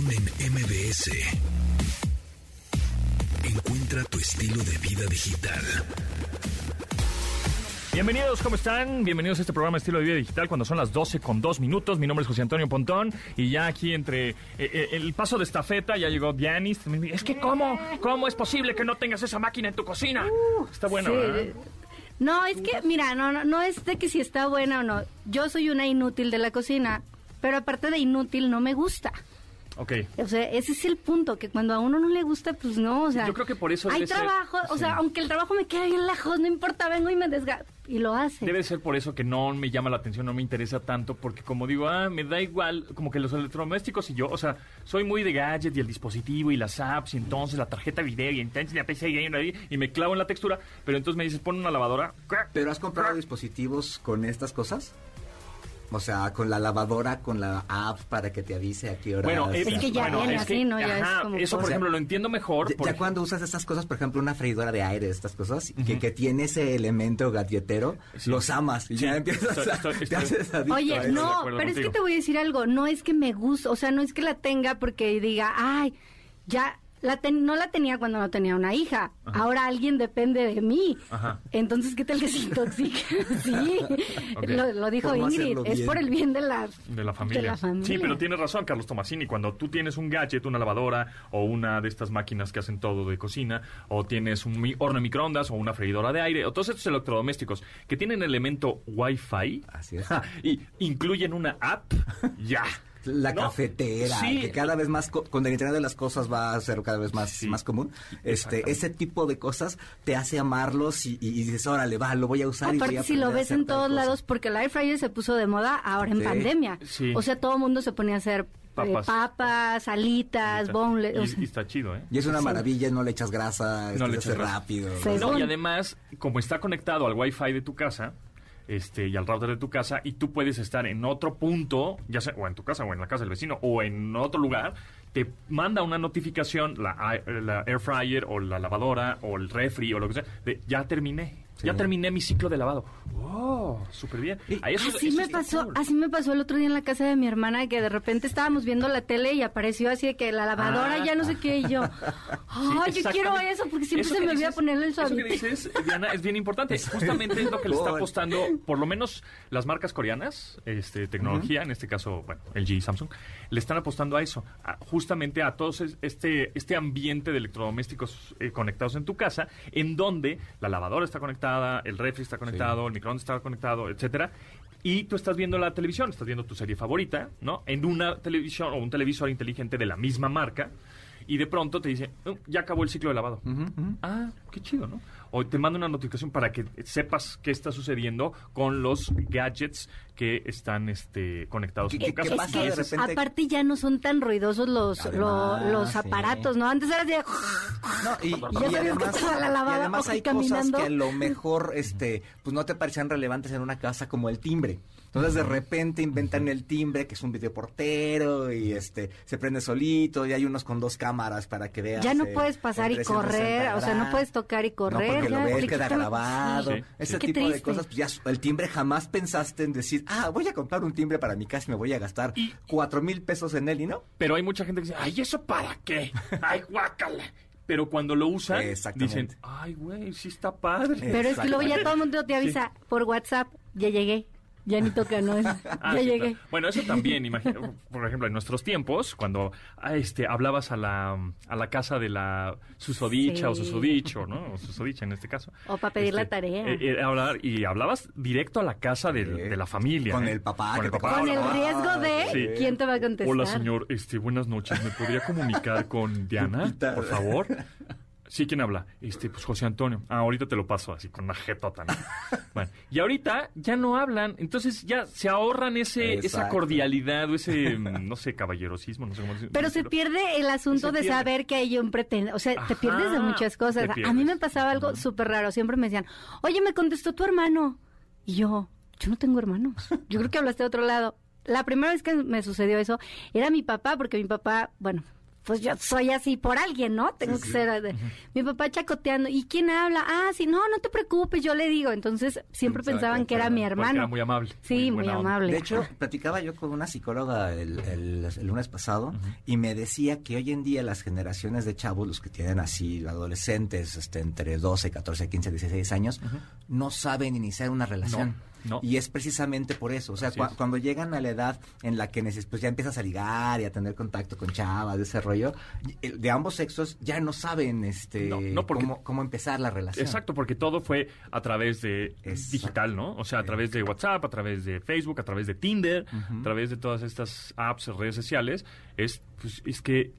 Pontón en MBS. Encuentra tu estilo de vida digital. Bienvenidos, ¿cómo están? Bienvenidos a este programa Estilo de Vida Digital cuando son las 12 con 2 minutos. Mi nombre es José Antonio Pontón y ya aquí entre eh, eh, el paso de estafeta ya llegó Dianis. Es que ¿cómo? ¿Cómo es posible que no tengas esa máquina en tu cocina? Está bueno, Sí. ¿verdad? No, es que, mira, no, no, no es de que si está buena o no. Yo soy una inútil de la cocina, pero aparte de inútil no me gusta. Ok. O sea, ese es el punto, que cuando a uno no le gusta, pues no, o sea... Yo creo que por eso Hay ser- trabajo, o sí. sea, aunque el trabajo me quede bien lejos, no importa, vengo y me desgasto. Y lo hace. Debe ser por eso que no me llama la atención, no me interesa tanto, porque como digo, ah, me da igual, como que los electrodomésticos y yo, o sea, soy muy de gadget y el dispositivo y las apps y entonces la tarjeta video y entonces la PC y, y me clavo en la textura, pero entonces me dices, pon una lavadora. ¿Pero has comprado dispositivos con estas cosas? O sea, con la lavadora, con la app para que te avise a qué hora. Bueno, Es que ya bueno, viene es que, así, ¿no? Ya es ajá, como eso, por cosa. ejemplo, lo entiendo mejor. Ya, ya cuando usas estas cosas, por ejemplo, una freidora de aire, estas cosas, que, que tiene ese elemento galletero, Sí. los amas y Sí, ya empiezas estoy- a... estoy- te estoy- haces adicto a Oye, eso. de no, pero es que contigo. te voy a decir algo, no es que me guste, o sea, no es que la tenga porque diga, ay, ya la ten- no la tenía cuando no tenía una hija, ahora alguien depende de mí. Ajá. Entonces, ¿qué tal que se intoxica? sí, lo, lo dijo Ingrid, es por el bien de la, De la, familia. de la familia. Sí, pero tienes razón, Carlos Tomasini. Cuando tú tienes un gadget, una lavadora o una de estas máquinas que hacen todo de cocina, o tienes un mi- horno de microondas o una freidora de aire, o todos estos electrodomésticos que tienen elemento Wi-Fi Así es. ja, y incluyen una app, ya. La ¿No? cafetera, Sí. que cada vez más, co- con el Internet de las cosas va a ser cada vez más, Sí. más común. Este, ese tipo de cosas te hace amarlos y, y- y dices, órale, va, lo voy a usar y voy Aparte, a si lo ves en todos cosa". lados, porque el air fryer se puso de moda ahora en Sí. pandemia. Sí. O sea, todo el mundo se ponía a hacer eh, Papas. papas, alitas, Y- boneless. o y, sea, y está chido, ¿eh? Y es una Sí. maravilla, no le echas grasa, No no le echas rápido. Sí. No, Según. y además, como está conectado al Wi-Fi de tu casa, este, y al router de tu casa, y tú puedes estar en otro punto, ya sea o en tu casa, o en la casa del vecino, o en otro lugar, te manda una notificación, la, la air fryer, o la lavadora, o el refri, o lo que sea, de ya terminé. Ya terminé mi ciclo de lavado. ¡Oh! Súper bien. Eso- así eso me pasó, cool. así me pasó el otro día en la casa de mi hermana que de repente estábamos viendo la tele y apareció así de que la lavadora Ah. ya no sé qué y yo, ay, yo quiero eso porque siempre Eso se me olvida ponerle el Eso que dices, Diana, es bien importante. Justamente es lo que le está apostando, por lo menos las marcas coreanas, este, tecnología, en este caso, bueno, LG y Samsung, le están apostando a eso, a- justamente a todo este, este ambiente de electrodomésticos eh, conectados en tu casa, en donde la lavadora está conectada, el refri está conectado, el microondas está conectado, etcétera. Y tú estás viendo la televisión, estás viendo tu serie favorita, ¿no? En una televisión o un televisor inteligente de la misma marca. Y de pronto te dice, "Oh, ya acabó el ciclo de lavado. Ah, qué chido, ¿no? O te manda una notificación para que sepas qué está sucediendo con los gadgets que están este, conectados en ¿Qué- tu qué casa. pasa Y de es- repente? Aparte ya no son tan ruidosos los, lo- Además, los sí. aparatos, ¿no? Antes era de... No, y, y que además, estaba la lavada y además hay caminando. cosas que a lo mejor este, pues no te parecían relevantes en una casa como el timbre. Entonces de repente inventan el timbre, que es un videoportero, y este se prende solito, y hay unos con dos cámaras para que veas. Ya no eh, puedes pasar y 360 correr, o sea, no puedes tocar y correr. No, porque ya, lo ves, queda grabado. Sí, Ese sí. Tipo de cosas, pues ya el timbre jamás pensaste en decir, ah, voy a comprar un timbre para mi casa y me voy a gastar cuatro mil pesos en él, y no. Pero hay mucha gente que dice, ay, ¿eso para qué? Ay, guácala. Pero cuando lo usan, dicen, ay, güey, sí está padre. Pero es que luego ya todo el mundo te avisa por WhatsApp, ya llegué. Ya ni toca, ¿no? Ah, ya sí, llegué. claro. Bueno, eso también, imagina, por ejemplo, en nuestros tiempos, cuando ah, este, hablabas a la, a la casa de la susodicha o Sí. susodicho, ¿no? O susodicha en este caso. O para pedir la Este, tarea. eh, eh, hablar, y hablabas directo a la casa de la familia. Con ¿eh? el papá, Con el papá. Con el riesgo de Sí. quién te va a contestar. Hola, señor. Este, buenas noches. ¿Me podría comunicar con Diana, por favor? Sí, ¿quién habla? Este, pues José Antonio. Ah, ahorita te lo paso así con una jetota. ¿no? Bueno, y ahorita ya no hablan, entonces ya se ahorran ese, esa cordialidad o ese, no sé, caballerosismo, no sé cómo decirlo. Pero se pierde el asunto de pierde. saber que hay un pretendente. O sea, te pierdes de muchas cosas. A mí me pasaba algo súper raro. Siempre me decían, oye, me contestó tu hermano. Y yo, yo no tengo hermanos. Yo creo que hablaste de otro lado. La primera vez que me sucedió eso era mi papá, porque mi papá, bueno, pues yo soy así por alguien, ¿no? Tengo que ser... de- Mi papá chacoteando, ¿y quién habla? Ah, sí, no, no te preocupes, yo le digo. Entonces siempre pensaban que era mi hermano. era muy amable. Sí, muy, onda. amable. De hecho, platicaba yo con una psicóloga el, el- el lunes pasado y me decía que hoy en día las generaciones de chavos, los que tienen así adolescentes este, entre 12, 14, 15, 16 años, no saben iniciar una relación. No, no. Y es precisamente por eso. O sea, es. cuando llegan a la edad en la que pues ya empiezas a ligar y a tener contacto con chavas, de ese rollo, el- de ambos sexos ya no saben este No, no, porque- cómo, cómo empezar la relación. Exacto, porque todo fue a través de Exacto. digital, ¿no? O sea, a través de WhatsApp, a través de Facebook, a través de Tinder, a través de todas estas apps, redes sociales. Es, pues, es que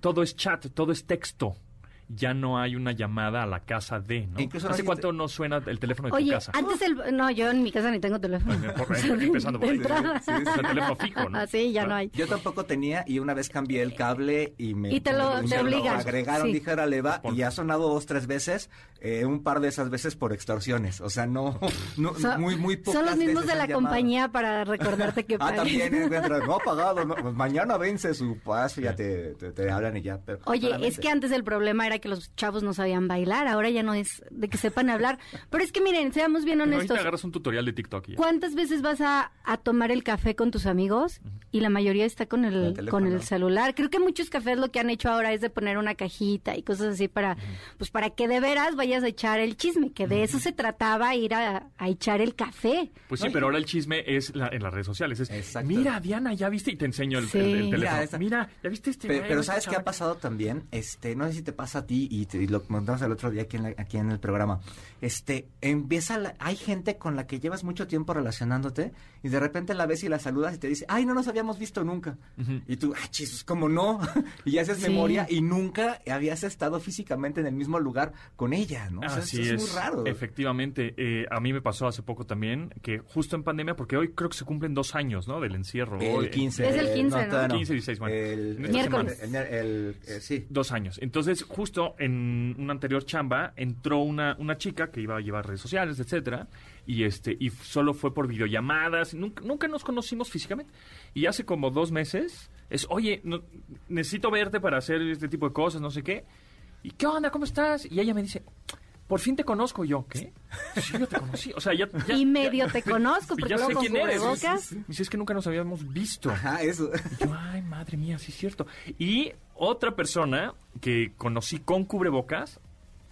todo es chat, todo es texto. Ya no hay una llamada a la casa de, ¿no? Incluso no ¿Hace cuánto no suena el teléfono de tu Oye, casa? antes el... No, yo en mi casa ni tengo teléfono. Por- sea, de- empezando por ahí. Sí, sí, teléfono fijo, ¿no? Ah, sí, ya ¿No? no hay. Yo tampoco tenía y una vez cambié el cable y me Y te lo- me te obligan. agregaron, Sí. dije, órale, va, Por- y ha sonado dos, tres veces, eh, un par de esas veces por extorsiones, o sea, no, muy, muy pocas Son los mismos veces de la compañía para recordarte que Ah, también encuentras, no ha pagado, no, pues mañana vence su paso, ya te, te, te hablan y ya. Pero, Oye, es que antes el problema era que los chavos no sabían bailar, ahora ya no es de que sepan hablar. Pero es que miren, seamos bien Pero honestos. agarras un tutorial de TikTok ya. ¿Cuántas veces vas a, a tomar el café con tus amigos y la mayoría está con El con el celular? Creo que muchos cafés lo que han hecho ahora es de poner una cajita y cosas así para, pues para que de veras vayas a echar el chisme, que de eso se trataba ir a, a echar el café. Pues sí, No, pero ahora el chisme es la- en las redes sociales. Es, Exacto. mira, Diana, ya viste y te enseño el, Sí. el- el Mira, teléfono. esta- Mira, ya viste este. Pe- güey, Pero, esta ¿sabes qué ha pasado también? Este, no sé si te pasa a ti y, te- y lo comentamos el otro día aquí en, la- aquí en el programa. Este, empieza, la- hay gente con la que llevas mucho tiempo relacionándote y de repente la ves y la saludas y te dice, ay, no nos habíamos visto nunca. Y tú, ah, chis, ¿cómo no? y haces Sí. memoria y nunca habías estado físicamente en el mismo lugar con ella, ¿no? O sea, Así eso es, es, muy raro. Efectivamente, eh, a mí me pasó hace poco también que justo en pandemia, porque hoy creo que se cumplen dos años, ¿no? Del encierro. Hoy, El 15. Es el 15, ¿no? todavía 15, 16, bueno. El, En esta Miércoles. El, el- el- eh, sí. Dos años. Entonces, justo en una anterior chamba entró una, una chica que iba a llevar redes sociales, etcétera, y este y solo fue por videollamadas. Nunca, nunca nos conocimos físicamente. Y hace como dos meses es, oye, no- necesito verte para hacer este tipo de cosas, no sé qué. ¿Y qué onda? ¿Cómo estás? Y ella me dice, por fin te conozco. Y yo, ¿qué? Sí, yo te conocí. O sea, ya... ya- Y medio ya- te conozco, porque ya luego sé quién eres. cubrebocas. Me dice, es que nunca nos habíamos visto. Ajá, eso. Y yo, ay, madre mía, sí es cierto. Y otra persona que conocí con cubrebocas,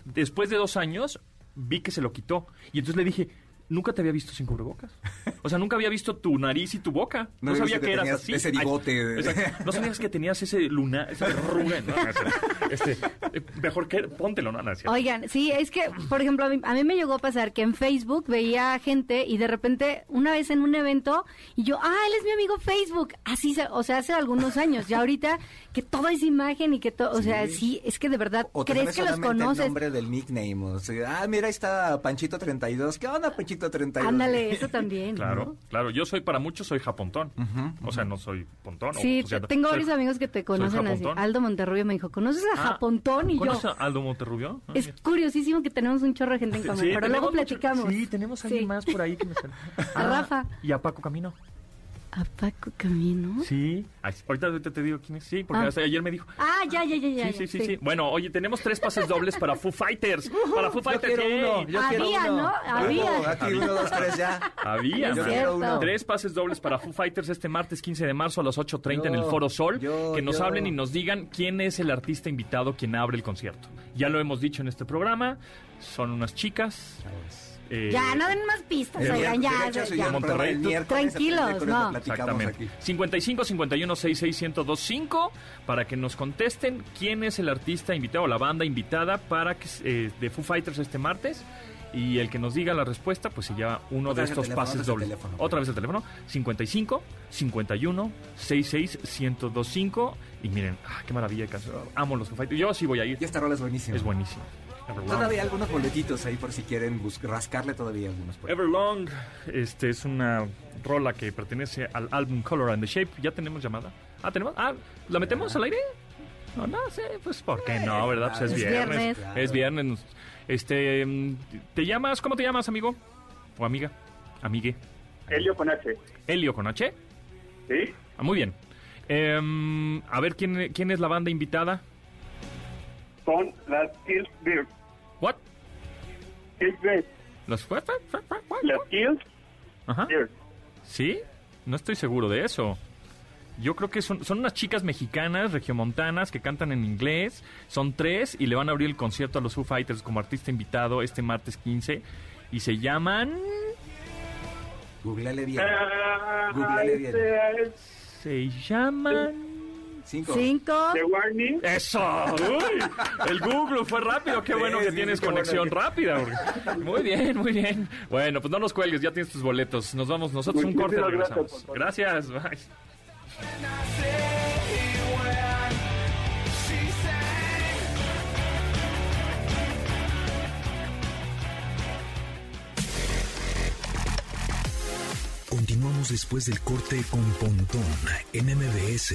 después de dos años, vi que se lo quitó. Y entonces le dije, nunca te había visto sin cubrebocas. O sea, nunca había visto tu nariz y tu boca. No, sabía que, que eras así. ese bigote. No sabías que tenías ese lunar, esa arruga. ¿no? Este, eh, mejor que póntelo, ¿no? Oigan, sí, es que, por ejemplo, a mí, a mí me llegó a pasar que en Facebook veía gente y de repente, una vez en un evento, y yo, ah, él es mi amigo Facebook. Así, se- o sea, hace algunos años. Ya ahorita, que todo es imagen y que todo, o sea, sí, es que de verdad, O ¿crees que los conoces? el nombre del nickname. O sea, ah, mira, ahí está Panchito 32. ¿Qué onda, Panchito 32? Ándale, eso también. Claro, claro. Yo soy, para muchos, soy japontón. O sea, no soy pontón. Sí, o sea, te- tengo soy- varios amigos que te conocen así. Aldo Monterrubio me dijo, ¿conoces a Ah, Japontón? Y yo, ¿Conoces a Aldo Monterrubio? Ah, es mira. curiosísimo que tenemos un chorro de gente en común, Sí, pero luego mucho- platicamos. Sí, tenemos a alguien Sí. más por ahí que me sale. A Rafa. Y a Paco Camino. ¿A Paco Camino? Sí. Ay, ahorita, ahorita te digo quién es. Sí, porque Ah. hasta ayer me dijo. Ah, ya, ya, ya, ya. Sí, sí, sí, sí. Bueno, oye, tenemos tres pases dobles para Foo Fighters. Para Foo Yo Fighters. quiero yay. uno. Yo quiero Había, uno. ¿no? Había. Oh, aquí uno, dos, tres ya. Había. Uno. Tres pases dobles para Foo Fighters este martes 15 de marzo a las 8.30 en el Yo, Foro Sol. yo, que nos yo. hablen y nos digan quién es el artista invitado quien abre el concierto. Ya lo hemos dicho en este programa. Son unas chicas. Eh, Ya, no den más pistas, de oigan, ya. Hecho, ya, ya. Monterrey. Tranquilos, no. Exactamente. aquí. 55 51 66 1025 para que nos contesten quién es el artista invitado o la banda invitada para que eh, de Foo Fighters este martes y el que nos diga la respuesta pues se lleva uno Otra de estos teléfono, pases dobles. teléfono. Otra vez el teléfono 55 51 66 1025 y miren, ah, qué maravilla de canción. Amo los Foo Fighters. Yo sí voy a ir. Y esta rola es buenísima. Es buenísimo. Todavía hay algunos boletitos ahí por si quieren rascarle todavía algunos. por. Everlong, este es una rola que pertenece al álbum Color and the Shape. ¿Ya tenemos llamada? Ah, ¿tenemos? Ah, ¿la metemos al aire? No, no sé, pues ¿por qué no, verdad? Pues es, Es viernes. Es viernes. Este, mm, ¿te llamas? ¿Cómo te llamas, amigo? ¿O amiga? Amigue. Helio con H. Helio con H. ¿Sí? Ah, muy bien. Em, a ver, ¿quién, ¿quién es la banda invitada? Son las Kills Beer. ¿What? Kills Beer. ¿Los fue- Las Kills Ajá. Beer. ¿Sí? No estoy seguro de eso. Yo creo que son, son unas chicas mexicanas, regiomontanas, que cantan en inglés. Son tres y le van a abrir el concierto a los Foo Fighters como artista invitado este martes 15. Y se llaman... Googleale bien. Googleale bien. Se llaman... Cinco. Cinco. The Warning. ¡Eso! ¡Uy! El Google fue rápido. Qué Sí, bueno que sí, tienes conexión rápida. Muy bien, muy bien. Bueno, pues no nos cuelgues, ya tienes tus boletos. Nos vamos nosotros un corte gracias, regresamos. favor. Gracias. Bye. Continuamos después del corte con Pontón en MBS.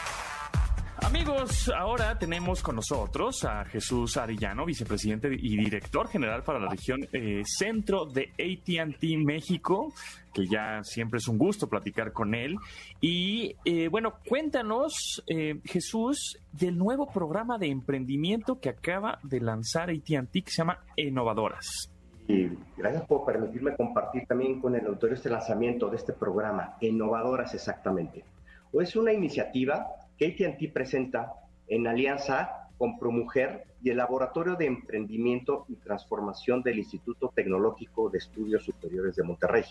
Amigos, ahora tenemos con nosotros a Jesús Arellano, vicepresidente y director general para la región eh, centro de ATT México, que ya siempre es un gusto platicar con él. Y eh, bueno, cuéntanos, eh, Jesús, del nuevo programa de emprendimiento que acaba de lanzar ATT que se llama Innovadoras. Y gracias por permitirme compartir también con el autor este lanzamiento de este programa, Innovadoras exactamente. O es una iniciativa que AT&T presenta en alianza con ProMujer y el Laboratorio de Emprendimiento y Transformación del Instituto Tecnológico de Estudios Superiores de Monterrey,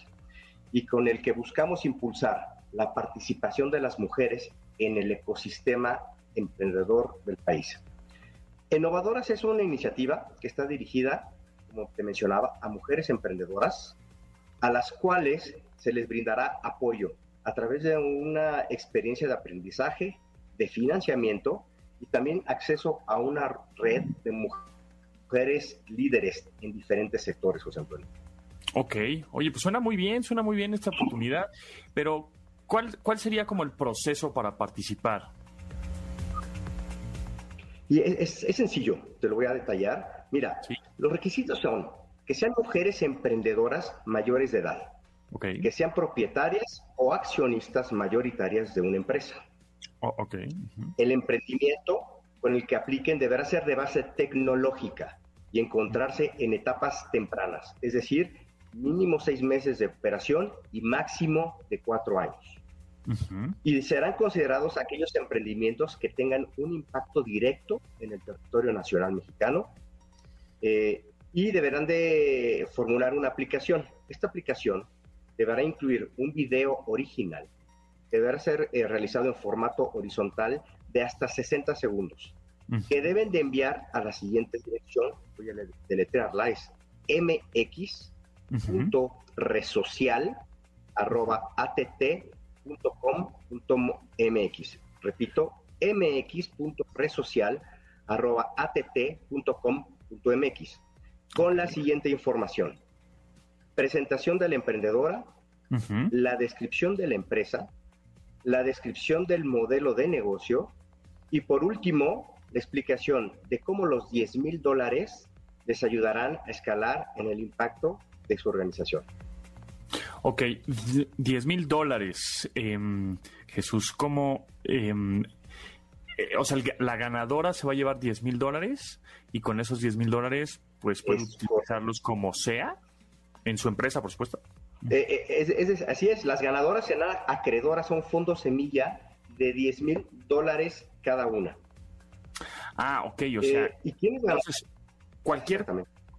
y con el que buscamos impulsar la participación de las mujeres en el ecosistema emprendedor del país. Innovadoras es una iniciativa que está dirigida como te mencionaba, a mujeres emprendedoras, a las cuales se les brindará apoyo a través de una experiencia de aprendizaje, de financiamiento y también acceso a una red de mujeres líderes en diferentes sectores, José Antonio. Ok, oye, pues suena muy bien, suena muy bien esta oportunidad, pero ¿cuál, cuál sería como el proceso para participar? Y es, sencillo, te lo voy a detallar. Mira, Sí. los requisitos son que sean mujeres emprendedoras mayores de edad, que sean propietarias o accionistas mayoritarias de una empresa. Oh, ok. ujú. El emprendimiento con el que apliquen deberá ser de base tecnológica y encontrarse en etapas tempranas, es decir, mínimo seis meses de operación y máximo de cuatro años. Ujú. Y serán considerados aquellos emprendimientos que tengan un impacto directo en el territorio nacional mexicano eh, y deberán de formular una aplicación. Esta aplicación deberá incluir un video original, deberá ser eh, realizado en formato horizontal de hasta 60 segundos, que deben de enviar a la siguiente dirección, voy a le- deletrearla, es mx Ujú. punto resocial arroba att.com.mx. Repito, mx.resocial arroba att.com.mx. Con la siguiente información. Presentación de la emprendedora, la descripción de la empresa, la descripción del modelo de negocio y por último, la explicación de cómo los 10 mil dólares les ayudarán a escalar en el impacto de su organización. Ok, d- 10 mil dólares. Em, Jesús, ¿cómo? em, eh, o sea, la ganadora se va a llevar 10 mil dólares y con esos 10 mil dólares, pues puede Es utilizarlos como sea en su empresa, por supuesto. Eh, eh, es- es- así es, las ganadoras serán acreedoras a un fondo semilla de 10 mil dólares cada una. Ah, ok, o sea, Eh, ¿Y quiénes ganan? entonces, cualquier,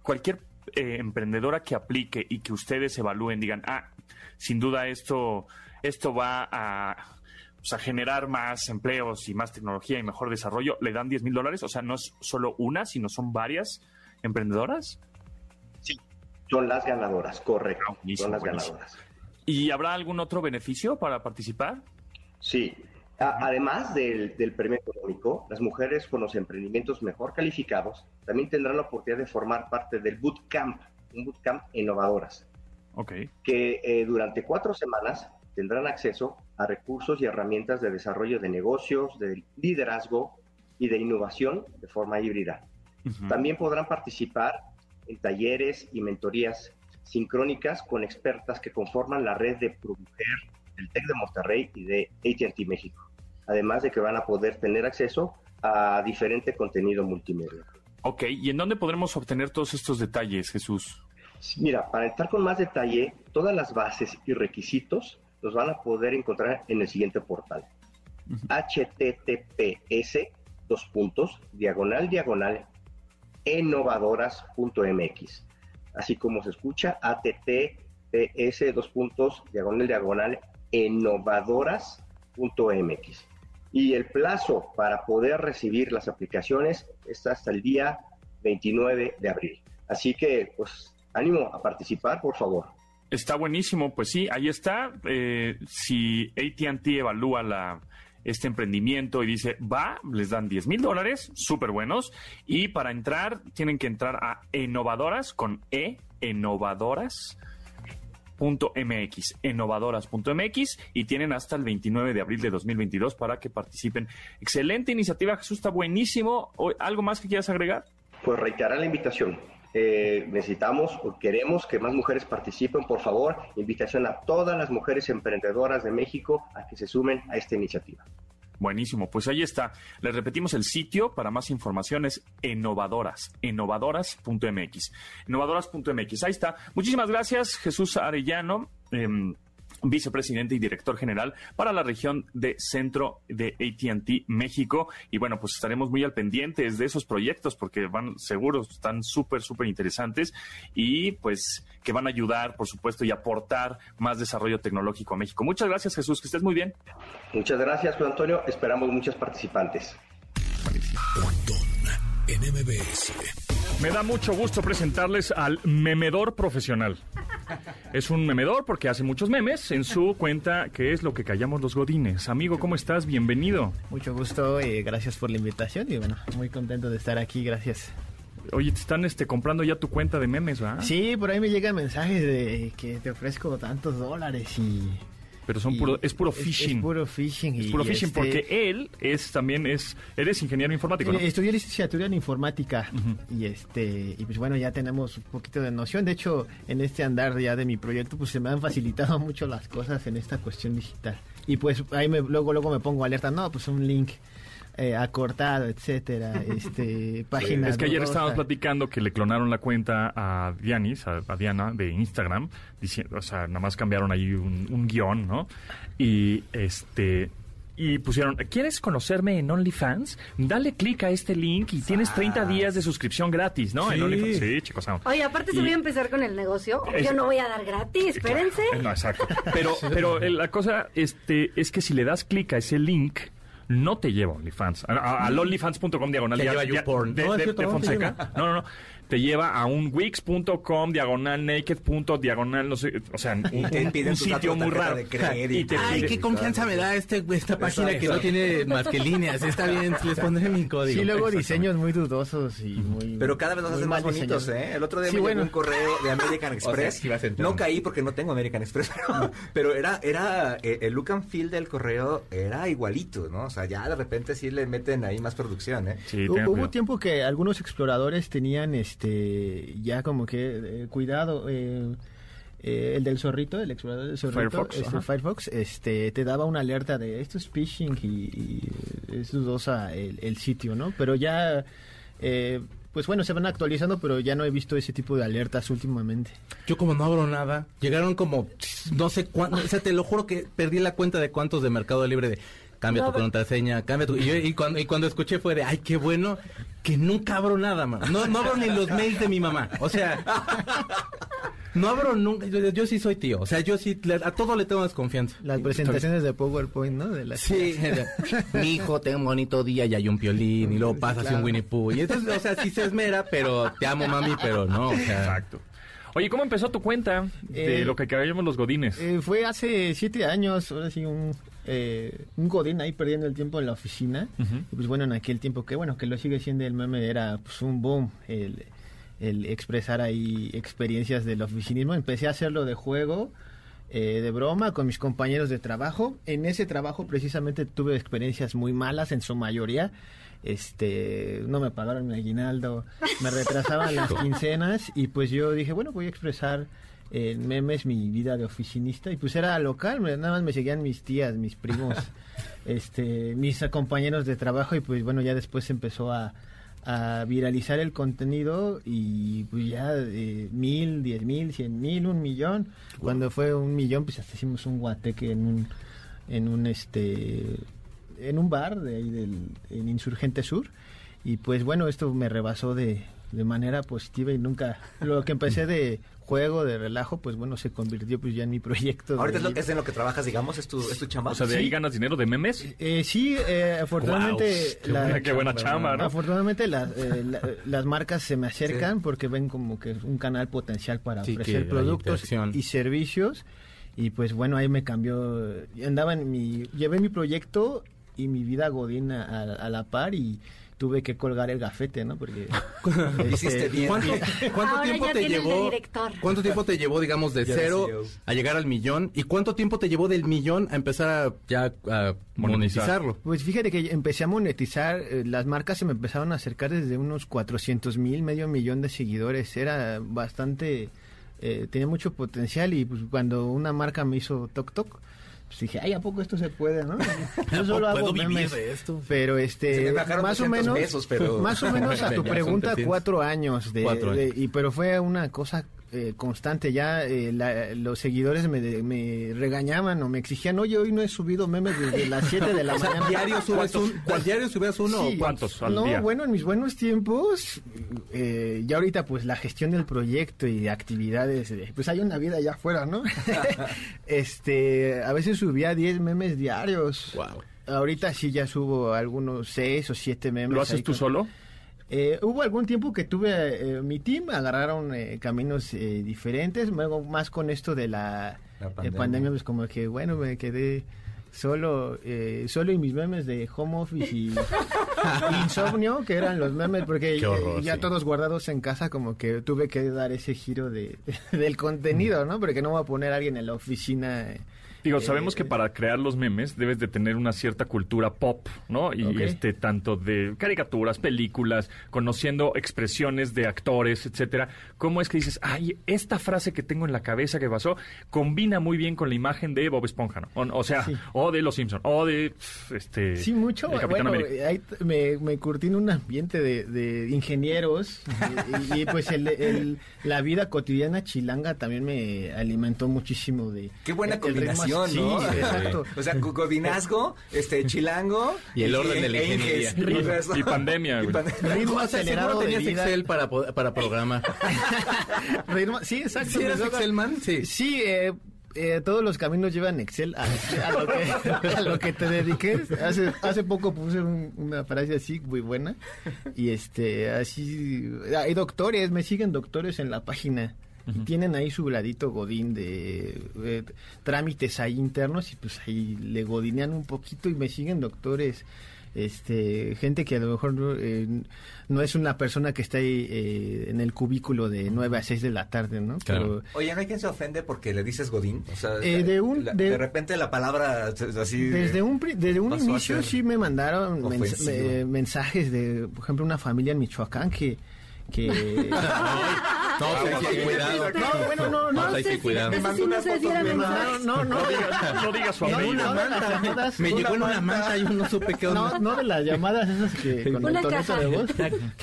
cualquier eh, emprendedora que aplique y que ustedes evalúen, digan, ah, sin duda esto, esto va a, sea, generar más empleos y más tecnología y mejor desarrollo, le dan 10 mil dólares. O sea, no es solo una, sino son varias emprendedoras. Son las ganadoras, correcto. Ah, buenísimo, son las buenísimo. ganadoras. ¿Y habrá algún otro beneficio para participar? Sí. Además del, del premio económico, las mujeres con los emprendimientos mejor calificados también tendrán la oportunidad de formar parte del bootcamp, un bootcamp innovadoras, Ok. que eh, durante cuatro semanas tendrán acceso a recursos y herramientas de desarrollo de negocios, de liderazgo y de innovación de forma híbrida. También podrán participar en talleres y mentorías sincrónicas con expertas que conforman la red de ProMujer del TEC de Monterrey y de AT&T México. Además de que van a poder tener acceso a diferente contenido multimedia. Ok, ¿y en dónde podremos obtener todos estos detalles, Jesús? Mira, para entrar con más detalle, todas las bases y requisitos los van a poder encontrar en el siguiente portal. https dos puntos diagonal diagonal innovadoras.mx así como se escucha https dos puntos diagonal diagonal innovadoras.mx y el plazo para poder recibir las aplicaciones está hasta el día 29 de abril. Así que, pues, ánimo a participar, por favor. Está buenísimo, pues sí, ahí está. Eh, si ATT evalúa la, este emprendimiento y dice, va, les dan 10 mil dólares, súper buenos. Y para entrar, tienen que entrar a Innovadoras con E, Innovadoras. .mx, innovadoras.mx y tienen hasta el 29 de abril de 2022 para que participen. Excelente iniciativa, Jesús, está buenísimo. ¿Algo más que quieras agregar? Pues reiterar la invitación. Eh, necesitamos o queremos que más mujeres participen, por favor, invitación a todas las mujeres emprendedoras de México a que se sumen a esta iniciativa. Buenísimo, pues ahí está. Les repetimos el sitio para más informaciones, Innovadoras, innovadoras.mx. Innovadoras.mx, ahí está. Muchísimas gracias, Jesús Arellano. Em, vicepresidente y director general para la región de centro de ATT México. Y bueno, pues estaremos muy al pendientes de esos proyectos porque van seguros, están súper, súper interesantes y pues que van a ayudar, por supuesto, y aportar más desarrollo tecnológico a México. Muchas gracias, Jesús, que estés muy bien. Muchas gracias, Juan Antonio. Esperamos muchos participantes. Me da mucho gusto presentarles al memedor profesional. Es un memedor porque hace muchos memes en su cuenta que es lo que callamos los godines. Amigo, ¿cómo estás? Bienvenido. Mucho gusto y gracias por la invitación y bueno, muy contento de estar aquí, gracias. Oye, te están este, comprando ya tu cuenta de memes, ¿verdad? Sí, por ahí me llegan mensajes de que te ofrezco tantos dólares y pero son puro, es puro phishing. Es, puro phishing. Es puro phishing este porque él es también es, eres ingeniero informático. ¿no? Estudié licenciatura en informática y este y pues bueno ya tenemos un poquito de noción. De hecho en este andar ya de mi proyecto pues se me han facilitado mucho las cosas en esta cuestión digital y pues ahí me, luego luego me pongo alerta. No pues un link eh, acortado, etcétera, este, página. Es que ayer estábamos platicando que le clonaron la cuenta a Dianis, a, Diana de Instagram, diciendo, o sea, nada más cambiaron ahí un, guion, ¿no? Y este y pusieron, ¿quieres conocerme en OnlyFans? Dale clic a este link y tienes 30 días de suscripción gratis, ¿no? Sí, sí chicos. Oye, aparte se voy a empezar con el negocio. Yo no voy a dar gratis, espérense. No, exacto. Pero, pero la cosa este, es que si le das clic a ese link, no te lleva a OnlyFans. A, onlyfans.com diagonal. Te lleva YouPorn. De, de, Fonseca. No, no, no te lleva a un wix.com diagonal naked diagonal no sé o sea un, sitio muy raro. ay qué confianza me da este esta página que no tiene más que líneas está bien les pondré mi código. Sí luego diseños muy dudosos y muy pero cada vez nos hacen más bonitos eh el otro día me llegó un correo de American Express. no caí porque no tengo American Express pero, era era eh, el look and feel del correo era igualito no o sea ya de repente sí le meten ahí más producción eh hubo tiempo que algunos exploradores tenían este este ya como que eh, cuidado eh, eh, el del zorrito el explorador del zorrito Firefox, este, Firefox este te daba una alerta de esto es phishing y, es dudosa el, sitio no pero ya pues bueno, se van actualizando, pero ya no he visto ese tipo de alertas últimamente. Yo como no abro nada, llegaron como no sé cuánto, o sea, te lo juro que perdí la cuenta de cuántos de Mercado Libre de cambia tu contraseña, cambia tu... Y, cuando, y cuando escuché fue de, ay, qué bueno que nunca abro nada, mamá. No, no abro ni los mails de mi mamá. O sea, no abro nunca. Yo, sí soy tío. O sea, yo sí, a todo le tengo desconfianza. Las presentaciones de PowerPoint, ¿no? De sí. mi hijo, tengo un bonito día y hay un piolín y luego pasa así un Winnie Pooh. Y entonces, o sea, sí se esmera, pero te amo, mami, pero no. O sea, Exacto. Oye, ¿cómo empezó tu cuenta de eh, lo que queríamos los godines? Eh, fue hace siete años, ahora sí, un, eh, un godín ahí perdiendo el tiempo en la oficina. Y pues bueno, en aquel tiempo que bueno, que lo sigue siendo el meme, era pues un boom el, el expresar ahí experiencias del oficinismo. Empecé a hacerlo de juego. eh, de broma con mis compañeros de trabajo. En ese trabajo precisamente tuve experiencias muy malas en su mayoría. Este, no me pagaron mi aguinaldo, me retrasaban las quincenas y pues yo dije, bueno, voy a expresar en memes mi vida de oficinista y pues era local, nada más me seguían mis tías, mis primos, este, mis compañeros de trabajo y pues bueno, ya después empezó a, a viralizar el contenido y pues ya de mil, diez mil, cien mil, un millón. Cuando fue un millón, pues hasta hicimos un guateque en un, en un este, en un bar de ahí del, en Insurgente Sur. Y pues bueno, esto me rebasó de, de manera positiva y nunca, lo que empecé de juego, de relajo, pues bueno, se convirtió pues ya en mi proyecto. Ahorita es, lo, es en lo que trabajas, digamos, es tu, es tu chamba. O sea, ¿de ahí ganas dinero de memes? Eh, sí, eh, afortunadamente... Qué, buena, qué buena chamba, ¿no? Afortunadamente eh, las marcas se me acercan porque ven como que es un canal potencial para ofrecer productos y servicios. Y pues bueno, ahí me cambió, andaba en mi, llevé mi proyecto y mi vida godina a, a la par y tuve que colgar el gafete, ¿no? Porque hiciste bien. ¿Cuánto, cuánto tiempo te llevó? ¿Cuánto tiempo te llevó, digamos, de cero a llegar al millón? ¿Y cuánto tiempo te llevó del millón a empezar a, ya a monetizarlo? Pues fíjate que empecé a monetizar, eh, las marcas se me empezaron a acercar desde unos 400 mil, medio millón de seguidores. Era bastante, eh, tenía mucho potencial y pues cuando una marca me hizo Tok Tok, pues dije, ay, ¿a poco esto se puede, no? Yo solo hago memes, de esto. Pero este, más o menos, pero... más o menos a tu pregunta, cuatro años de, cuatro años. y pero fue una cosa eh, constante. Ya eh, los seguidores me, me, regañaban o me exigían, oye, hoy no he subido memes desde las 7 de la mañana. ¿Diario subes un, diario subes uno o cuántos al no, bueno, en mis buenos tiempos, eh, ya ahorita pues la gestión del proyecto y de actividades, pues hay una vida allá afuera, ¿no? este, a veces subía 10 memes diarios. Wow. Ahorita sí ya subo algunos 6 o 7 memes. ¿Lo haces tú solo? Eh, hubo algún tiempo que tuve eh, mi team, agarraron eh, caminos diferentes, luego más con esto de la, pandemia. pues como que bueno, me quedé solo solo y mis memes de home office y insomnio, que eran los memes, porque ya todos guardados en casa, como que tuve que dar ese giro de, del contenido, ¿no? Porque no voy a poner a alguien en la oficina Digo, sabemos que para crear los memes debes de tener una cierta cultura pop, ¿no? Y este tanto de caricaturas, películas, conociendo expresiones de actores, etcétera. ¿Cómo es que dices, ay, esta frase que tengo en la cabeza que pasó combina muy bien con la imagen de Bob Esponja, ¿no? O, sea, o de Los Simpson, o de este. Sí, mucho. bueno, ahí me, me curtí en un ambiente de, ingenieros y, pues el, la vida cotidiana chilanga también me alimentó muchísimo de. Qué buena combinación. Sí, exacto. O sea, cocodinazgo, este, chilango. Y el orden de la ingeniería. Y, pandemia, güey. Ritmo acelerado de vida. Excel para, para programar. sí, exacto. ¿Sí eras Excelman? Sí. Sí, eh, eh, todos los caminos llevan Excel a, lo, que, a lo, que, te dediques. Hace, hace poco puse una frase así muy buena y este así hay doctores, me siguen doctores en la página tienen ahí su ladito godín de, trámites ahí internos y pues ahí le godinean un poquito y me siguen doctores este gente que a lo mejor no, eh, es una persona que está ahí eh, en el cubículo de 9 a 6 de la tarde, ¿no? Pero, Oye, ¿no hay quien se ofende porque le dices Godín? O sea, eh, de, un, de, repente la palabra así... Desde un, desde un inicio sí me mandaron mensajes de, por ejemplo, una familia en Michoacán que que no, cuidado. No, bueno, no, no. Me mandó una No, no, no digas, no digas su apellido. Me llegó en una manta y no supe qué onda. No, no de las llamadas esas que con el tono de voz.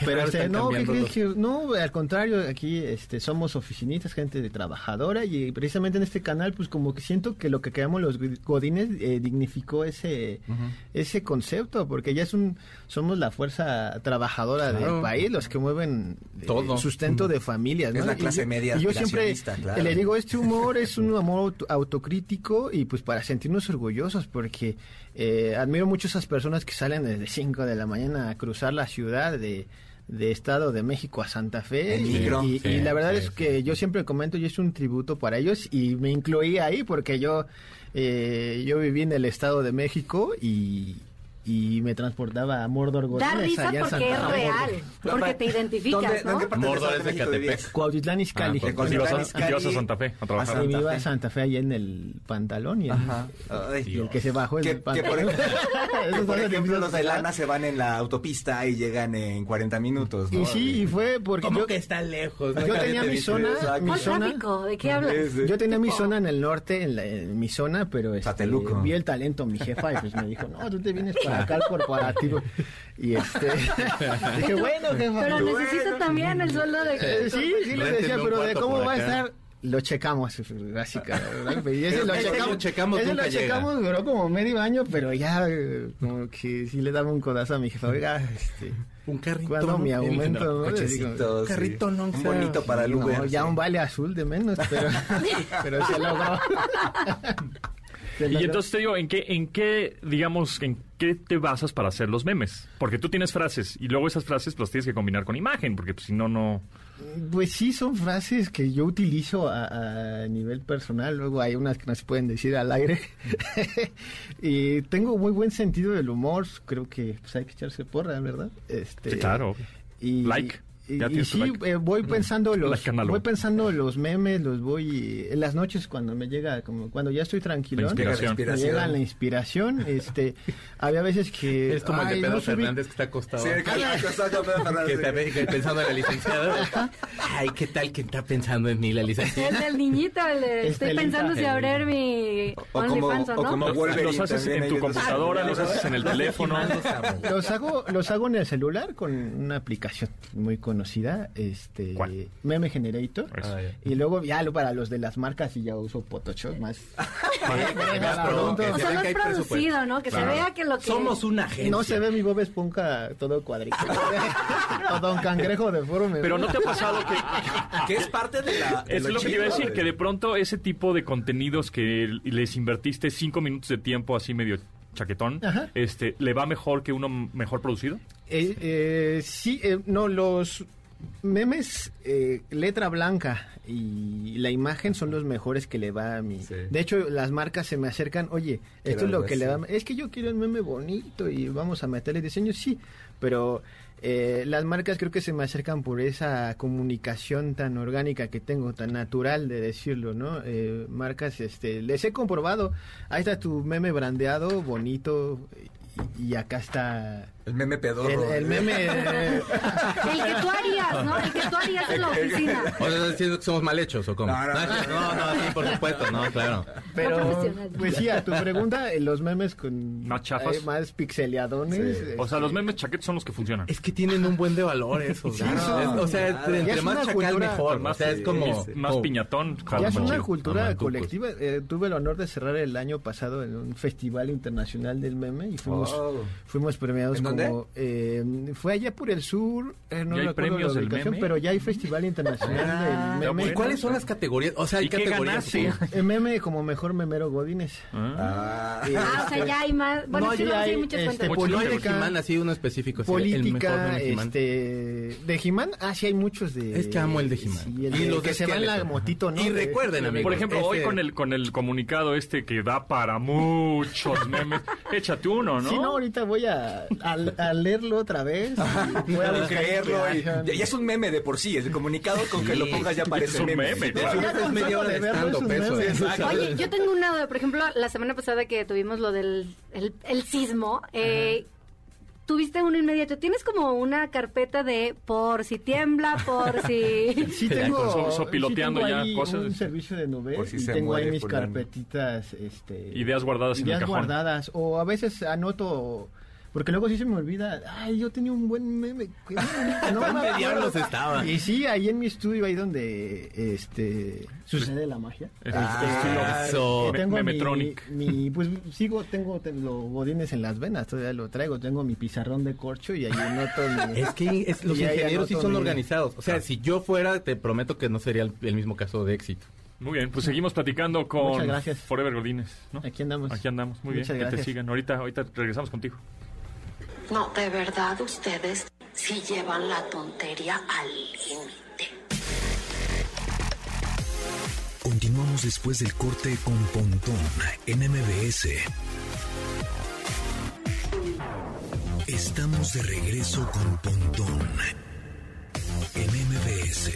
Pero este, no, que, no, al contrario, aquí este somos oficinistas, gente de trabajadora y precisamente en este canal pues como que siento que lo que creamos los godines eh, dignificó ese ese concepto porque ya es un somos la fuerza trabajadora del país, los que mueven todo. sustento de familias. Es la clase media. Y yo siempre le digo, este humor es un amor autocrítico y pues para sentirnos orgullosos porque eh, admiro mucho esas personas que salen desde 5 de la mañana a cruzar la ciudad de de Estado de México a Santa Fe. y, la verdad es que yo siempre comento, y es un tributo para ellos y me incluí ahí porque yo, eh, yo viví en el Estado de México y, y me transportaba a Mordor Da Godínez, risa allá a porque es Santa Fe. real, porque te identificas, ¿Dónde- ¿no? dónde Mordor es de Catepec. Cuautitlán Ah, Izcalli. pues, Con ibas, a, a Santa Fe a trabajar. Y me iba a Santa Fe. Santa Fe ahí en el pantalón y el, Ajá. Ay, y el que se bajó en Que- el por pantalón. ejemplo- que por son ejemplo, los de lana se van en la autopista y llegan en 40 minutos, ¿no? Y sí, y fue porque ¿Cómo yo, que está lejos? yo tenía mi zona, mi ¿Cuál zona? ¿De qué hablas? Yo tenía mi zona en el norte, en, mi zona, pero este, Sateluco. vi el talento mi jefa y pues me dijo, no, tú te vienes para acá al corporativo. Y este, dije, bueno, jefa. Pero bueno. necesito también el sueldo de... Eh, sí, sí le Réntenme decía, un pero de cuarto cómo va a estar, lo checamos, básica. ¿verdad? Y ese lo ese checamos, lo checamos, ese nunca lo llega. checamos, duró como medio año, pero ya como que sí le daba un codazo a mi jefa, oiga, este, Un carrito. cuando mi en- aumento, ¿no? Le digo, Cochecito, sí. carrito no, Un sea, bonito para el no, Uber. ya sí. un vale azul de menos, pero, pero se logró. Y entonces te digo, ¿en qué, en qué, digamos, en qué te basas para hacer los memes? Porque tú tienes frases y luego esas frases pues tienes que combinar con imagen, porque pues, si no, no... Pues sí, son frases que yo utilizo a, a nivel personal. Luego hay unas que no se pueden decir al aire. y tengo muy buen sentido del humor. Creo que pues, hay que echarse porra, ¿verdad? Este, Sí, claro. Y, Like. Y, sí, eh, voy pensando los voy pensando los memes, los voy en las noches cuando me llega como cuando ya estoy tranquilo. Llega la inspiración, este, había veces que Es como el ay, de Pedro no subí- Fernández que está acostado. Sí, el que está acostado con Pedro Fernández. que está pensando en la licenciada. Ay, ¿qué tal que está pensando en mí la licenciada? Es del niñito, el de, estoy pensando si abrir mi O como- o o no. como- Los, Wolverine los haces en tu el- computadora, los haces en el teléfono. Los hago, los hago en el celular con una aplicación muy conocida, este ¿Cuál? Meme Generator. Ah. Y luego ya lo- para los de las marcas y ya uso Photoshop más. que O sea, no que es producido. ¿no? Que Claro. se vea que lo que... Somos una agencia. No se ve mi Bob Esponja todo cuadrito. o Don Cangrejo de foro. me Pero. ¿no te ha pasado que... Que es parte de la. de es lo que te chido iba a decir, de- que de pronto ese tipo de contenidos que les invertiste cinco minutos de tiempo así medio chaquetón, Ajá. este, ¿le va mejor que uno mejor producido? Eh, eh, sí, eh, no, los memes, eh, letra blanca y la imagen son los mejores que le va a mí. Sí. De hecho, las marcas se me acercan, oye, esto es lo que le va así. Es que yo quiero el meme bonito y vamos a meterle diseño, sí, pero eh, las marcas creo que se me acercan por esa comunicación tan orgánica que tengo, tan natural de decirlo, ¿no? Eh, marcas, este, les he comprobado, ahí está tu meme brandeado, bonito, y, y acá está El meme pedorro. el, el meme. eh, El que tú harías, ¿no? El que tú harías en la oficina. O sea, ¿estás diciendo que somos mal hechos o cómo? No, no, no. no, no, sí, por supuesto, no, claro. pero, pues sí, a tu pregunta, eh, los memes con. ¿Más chafas? eh, más pixeleadones. Sí. este, O sea, los memes chaquetos son los que funcionan. Es que tienen un buen de valor eso. Sí, sí, o sea, claro. Entre es más una chacal cultura- mejor. más, o sea, es como... es más como- piñatón. Ya es como- una cultura Como colectiva. Eh, tuve el honor de cerrar el año pasado en un festival internacional del meme y fuimos, fuimos premiados ¿En dónde? eh, fue allá por el sur. eh, no ¿Ya hay recuerdo premios la ubicación, pero ya hay festival internacional Ah, del meme. ¿Y cuáles son las categorías? O sea, hay ¿Y qué categorías. ganaste? El meme como mejor memero Godines. Ah. Ah. Y, Ah, o sea, ya hay más... Bueno, No, sí, ya hay hay, muchas este, hay de política, He-Man, así uno específico. el mejor política, de He-Man. este, de He-Man, ah, sí hay muchos de... Es que amo el de He-Man. Sí, el Y de los que se va en la motito, ¿no? Y De- recuerden, amigos. Por ejemplo, hoy Este- con el con el comunicado este que da para muchos memes, échate uno, ¿no? Sí, no, ahorita voy a, a, a leerlo otra vez. Voy a Puedo creerlo. y- ya es un meme de por sí. El comunicado con que Sí. lo pongas ya parece Es un meme. meme, claro. es solo hora de verlo es un eso. Oye, yo tengo una duda. Por ejemplo, la semana pasada que tuvimos lo del el, el sismo, eh, tuviste uno inmediato. Tienes como una carpeta de por si tiembla, por si... Sí tengo, so- sí sopiloteando tengo ya cosas. un servicio de si y se tengo ahí mis fulano. carpetitas, este, Ideas guardadas en el ideas cajón. guardadas o a veces anoto porque luego sí se me olvida, ay, yo tenía un buen meme. no me ¿Dónde acuerdo. diablos estaba? Y sí, ahí en mi estudio, ahí donde este sucede la magia. Este, Ah, estilo eso. tengo mi, Memetronic. mi- pues sigo, tengo te- los godines en las venas, todavía lo traigo, tengo mi pizarrón de corcho y ahí anoto mi- Es que es- los ingenieros sí son mi- organizados. O sea, si yo fuera, te prometo que no sería el, el mismo caso de éxito. Muy bien, pues seguimos platicando con. Forever Godines, ¿no? Aquí andamos. Aquí andamos, muy bien, que te sigan. Ahorita, ahorita regresamos contigo. No, de verdad ustedes sí llevan la tontería al límite. Continuamos después del corte con Pontón en MBS. Estamos de regreso con Pontón en MBS.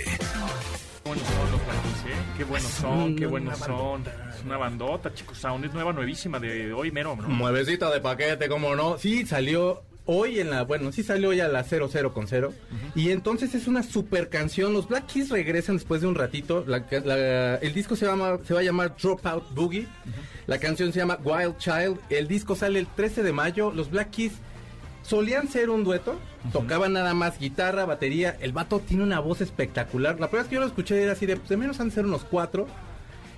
Qué buenos son los ¿eh? Qué buenos son, qué buenos son. Es una bandota, chicos. Sound es nueva, nuevísima de hoy mero, ¿no? Muevecita de paquete, cómo no. Sí, salió hoy en la, bueno, sí salió ya la 00 con 0. Y entonces es una super canción. Los Black Keys regresan después de un ratito. La- la- el disco se, llama, se va a llamar Dropout Boogie. La canción se llama Wild Child. El disco sale el 13 de mayo. Los Black Keys solían ser un dueto. Tocaban nada más guitarra, batería. El vato tiene una voz espectacular. La primera vez que yo lo escuché era así de, pues de menos han de ser unos cuatro.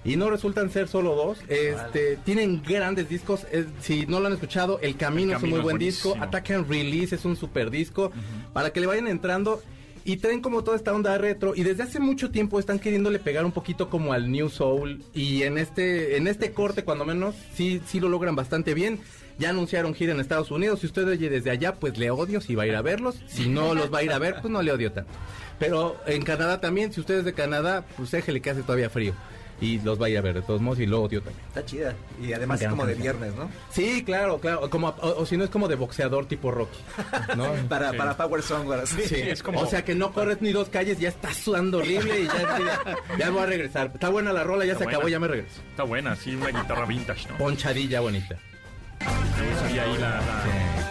Y no resultan ser solo dos. Este, tienen grandes discos. Eh, si no lo han escuchado, El Camino, El es un Camino muy buen buenísimo. disco. Attack and Release es un super disco. Para que le vayan entrando. Y traen como toda esta onda retro. Y desde hace mucho tiempo están queriéndole pegar un poquito como al New Soul. Y en este, en este corte, cuando menos, sí, sí lo logran bastante bien. Ya anunciaron gira en Estados Unidos. Si usted oye desde allá, pues le odio si va a ir a verlos. Si no los va a ir a ver, pues no le odio tanto. Pero en Canadá también, si usted es de Canadá, pues déjele que hace todavía frío. Y los va a ir a ver de todos modos y lo odio también. Está chida. Y además es como de viernes, ¿no? Sí, claro, claro. Como, o, o si no es como de boxeador tipo Rocky. ¿no? Para, Sí. para Power Song, sí. Sí, es como- O sea que no corres ni dos calles, ya estás sudando horrible y ya, ya, ya voy a regresar. Está buena la rola, ya Está se acabó, ya me regreso. Está buena, sí, una guitarra vintage, ¿no? Ponchadilla bonita. Sí, ahí la, la-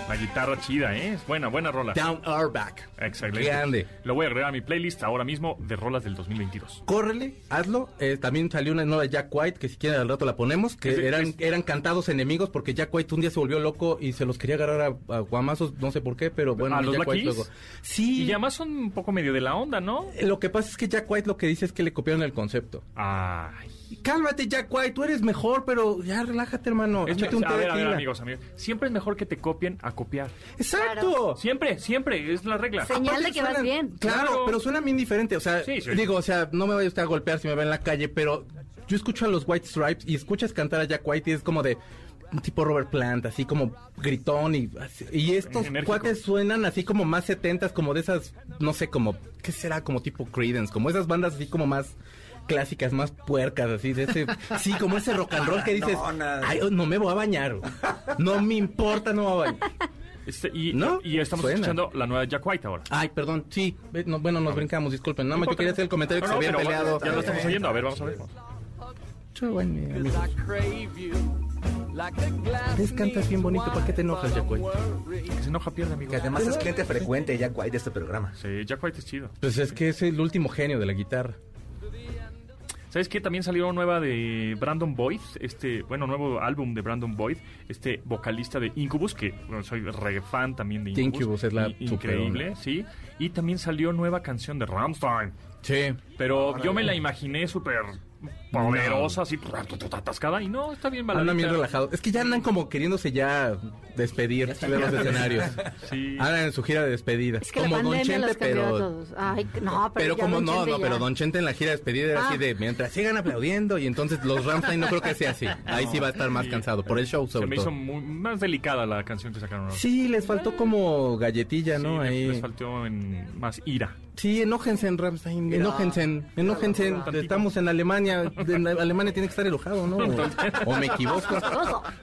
la guitarra chida, ¿eh? Es buena, buena rola. Down our back. Excelente. Grande. Lo voy a agregar a mi playlist ahora mismo de rolas del 2022. Córrele, hazlo. Eh, también salió una nueva Jack White, que si quieren al rato la ponemos, que Es eran, es- eran cantados enemigos porque Jack White un día se volvió loco y se los quería agarrar a, a guamazos, no sé por qué, pero bueno, ¿A los Jack White luego. Sí. Y además son un poco medio de la onda, ¿no? Eh, Lo que pasa es que Jack White lo que dice es que le copiaron el concepto. Ay. Cálmate, Jack White, tú eres mejor, pero ya relájate, hermano. Es Échate un a té de a ver, tequila. amigos, amigos. Siempre es mejor que te copien a copiar. Exacto. Siempre, siempre, es la regla. Señal de que vas bien. Claro, Claro. pero suena bien diferente. O sea, Sí, sí. digo, o sea, no me vaya usted a golpear si me ve en la calle, pero yo escucho a los White Stripes y escuchas cantar a Jack White y es como de un tipo Robert Plant, así como gritón y y estos Enérgico. cuates suenan así como más setentas, como de esas, no sé, como, ¿qué será? Como tipo Creedence, como esas bandas así como más clásicas, más puercas, así de ese, sí, como ese rock and roll que dices, No, nada. ay, no me voy a bañar, no me importa, no me voy a bañar. Este, y, ¿No? y estamos Suena. escuchando la nueva Jack White ahora. Ay, perdón, sí, no, bueno, nos brincamos, disculpen, nada más yo quería hacer el comentario que No, se no, habían pero peleado. Ya lo estamos oyendo. A ver, vamos a ver. Les cantas bien bonito, ¿para qué te enojas, Jack White? Que se enoja pierde, amigo. Que además es cliente frecuente Jack White de este programa. Sí, Jack White es chido. Pues es que es el último genio de la guitarra. ¿Sabes qué? También salió nueva de Brandon Boyd, este, bueno, nuevo álbum de Brandon Boyd, este vocalista de Incubus, que bueno, soy re fan también de Incubus. Incubus es la Increíble, onda. sí. Y también salió nueva canción de Rammstein. Sí. Pero yo me la imaginé súper poderosa, así, atascada, y no, está bien Andan baladita. bien relajados. Es que ya andan como queriéndose ya despedir de los escenarios. Sí. Andan en su gira de despedida. Es que como la Don Chente, pero... Ay, no, pero, Pero ya como Don no, Chente no, ya. pero Don Chente en la gira de despedida era así Ah. de mientras sigan aplaudiendo y entonces los Ramstein no creo que sea así. Ahí sí va a estar más Sí. cansado por el show Se sobre me todo. hizo muy- más delicada la canción que sacaron. ahora. Sí, les faltó como galletilla, ¿no? Sí, les- Ahí. les faltó en más ira. Sí, enójense en Ramstein, enójense, enójense. Estamos en Alemania, en Alemania tiene que estar enojado, ¿no? O, o me equivoco.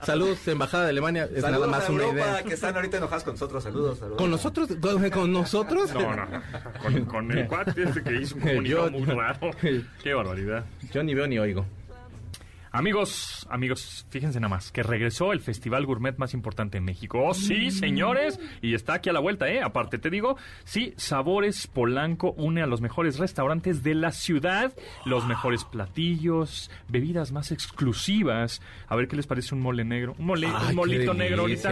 Saludos, embajada de Alemania, es Saludos nada más a una Europa, idea. que están ahorita enojados con nosotros. Saludos, saludos. ¿Con nosotros? ¿Con, con nosotros? No, no, no. Con, con el cuate este que hizo un comunicado Yo- muy raro. Qué barbaridad. Yo ni veo ni oigo. Amigos, amigos, fíjense nada más, que regresó el festival gourmet más importante en México. Oh, sí, señores, y está aquí a la vuelta, ¿eh? Aparte te digo, sí, Sabores Polanco une a los mejores restaurantes de la ciudad, los mejores platillos, bebidas más exclusivas. A ver qué les parece un mole negro. Un, mole, Ay, un molito negro ahorita.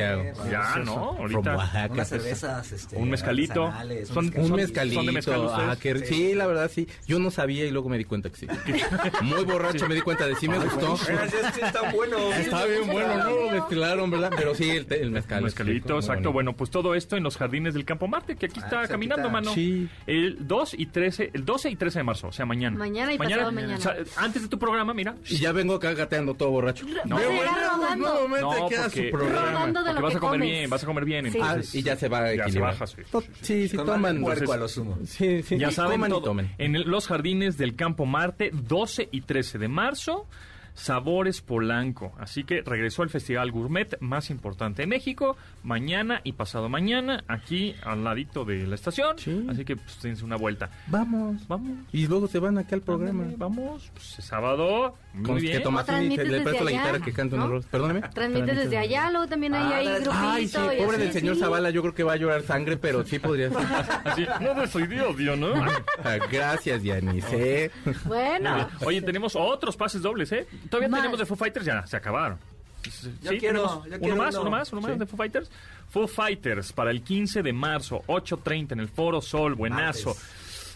Ya, ¿no? Ahorita. Oaxaca. Unas cervezas, este, Un mezcalito. Son- Un son- mezcalito. son de mezcal ustedes. ah, qué- sí, la verdad sí. Yo no sabía y luego me di cuenta que sí. Muy borracho me di cuenta de sí me gustó. Oigan, sí, sí, está bueno. Está bien bueno, ¿no? Lo mezclaron, ¿verdad? Pero sí, el, el mezcal. El es mezcalito, rico, exacto. Bueno, pues todo esto en los jardines del Campo Marte, que aquí está pues aquí caminando, está. mano. Sí. El 2 y 13, el 12 y 13 de marzo, o sea, mañana. Mañana y pasado mañana. o sea, antes de tu programa, mira. Y ya vengo acá gateando todo borracho. No, Será bueno, rodando. nuevamente No, queda porque- su programa. Porque vas que a comer comes. bien, vas a comer bien. Sí. Ah, Entonces, y ya se va a ya se equilibrar. baja, sí. Sí, sí, toman. a lo sumo. Sí, sí. Ya saben. En los jardines del Campo Marte, 12 y 13 de marzo. Sabores Polanco. Así que regresó al festival gourmet más importante de México, mañana y pasado mañana, aquí al ladito de la estación. Así que pues dense una vuelta. Vamos. Vamos. Y luego se van aquí al programa. Ándale, vamos. Pues, sábado. Muy Con bien. que le presto desde la allá, guitarra que canta ¿no? unos. Perdóname. Transmites desde allá, luego también hay ahí grupito. Ay, sí, y pobre del señor sí. Zavala, yo creo que va a llorar sangre, pero sí podría ser. Así, no soy Dios, Dios, ¿no? Ah, Gracias, Yanice. Bueno. Oye, tenemos otros pases dobles, ¿eh? Todavía Más. tenemos de Foo Fighters, ya, se acabaron. Yo quiero- tenemos yo uno quiero más, uno. uno más, uno más Sí. de Foo Fighters. Foo Fighters para el 15 de marzo, 8.30 en el Foro Sol, buenazo.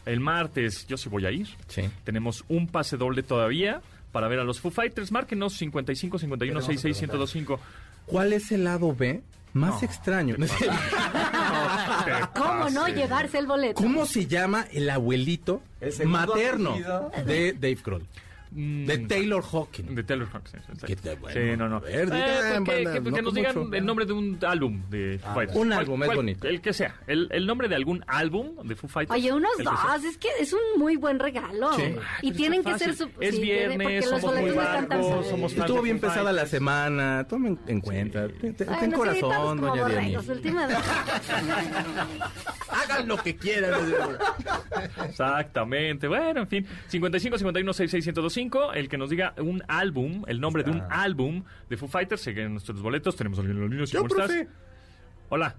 El martes, yo sí voy a ir. Sí. Tenemos un pase doble todavía para ver a los Foo Fighters. Márquenos 55 51 66 1025. ¿Cuál es el lado B más extraño? ¿Cómo no llevarse el boleto? ¿Cómo se llama el abuelito El materno apellido. de Dave Grohl? De Taylor Hawkins. Mm, De Taylor Hawkins. exacto. ¿Qué tal? Bueno, sí, no, no. a ver, Eh, pues que, que- que no nos digan mucho. el nombre de un álbum de Foo Fighters. Un ¿Cuál- álbum, es bonito. El que sea. El, el nombre de algún álbum de Foo Fighters. Oye, unos el que dos, es que es un muy buen regalo. Sí. Y Ay, tienen que ser su Es sí, viernes, porque los somos muy no somos Estuvo bien pesada la semana. Tomen en cuenta. Ten, ten Bueno, sí, corazón, doña Diana. Hagan lo que quieran. Exactamente. Bueno, en fin. 55 51 66 1025. El que nos diga un álbum, el nombre de un álbum de Foo Fighters. Siguen nuestros boletos. Tenemos a alguien en. ¿sí? Yo, ¿Cómo estás? Hola.